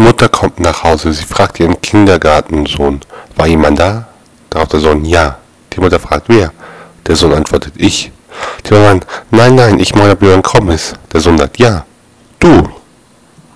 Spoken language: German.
Mutter kommt nach Hause. Sie fragt ihren Kindergartensohn, war jemand da? Darauf der Sohn, ja. Die Mutter fragt, wer? Der Sohn antwortet, ich. Die Mutter, nein, nein, ich meine, ob jemand gekommen ist. Der Sohn sagt, ja, du.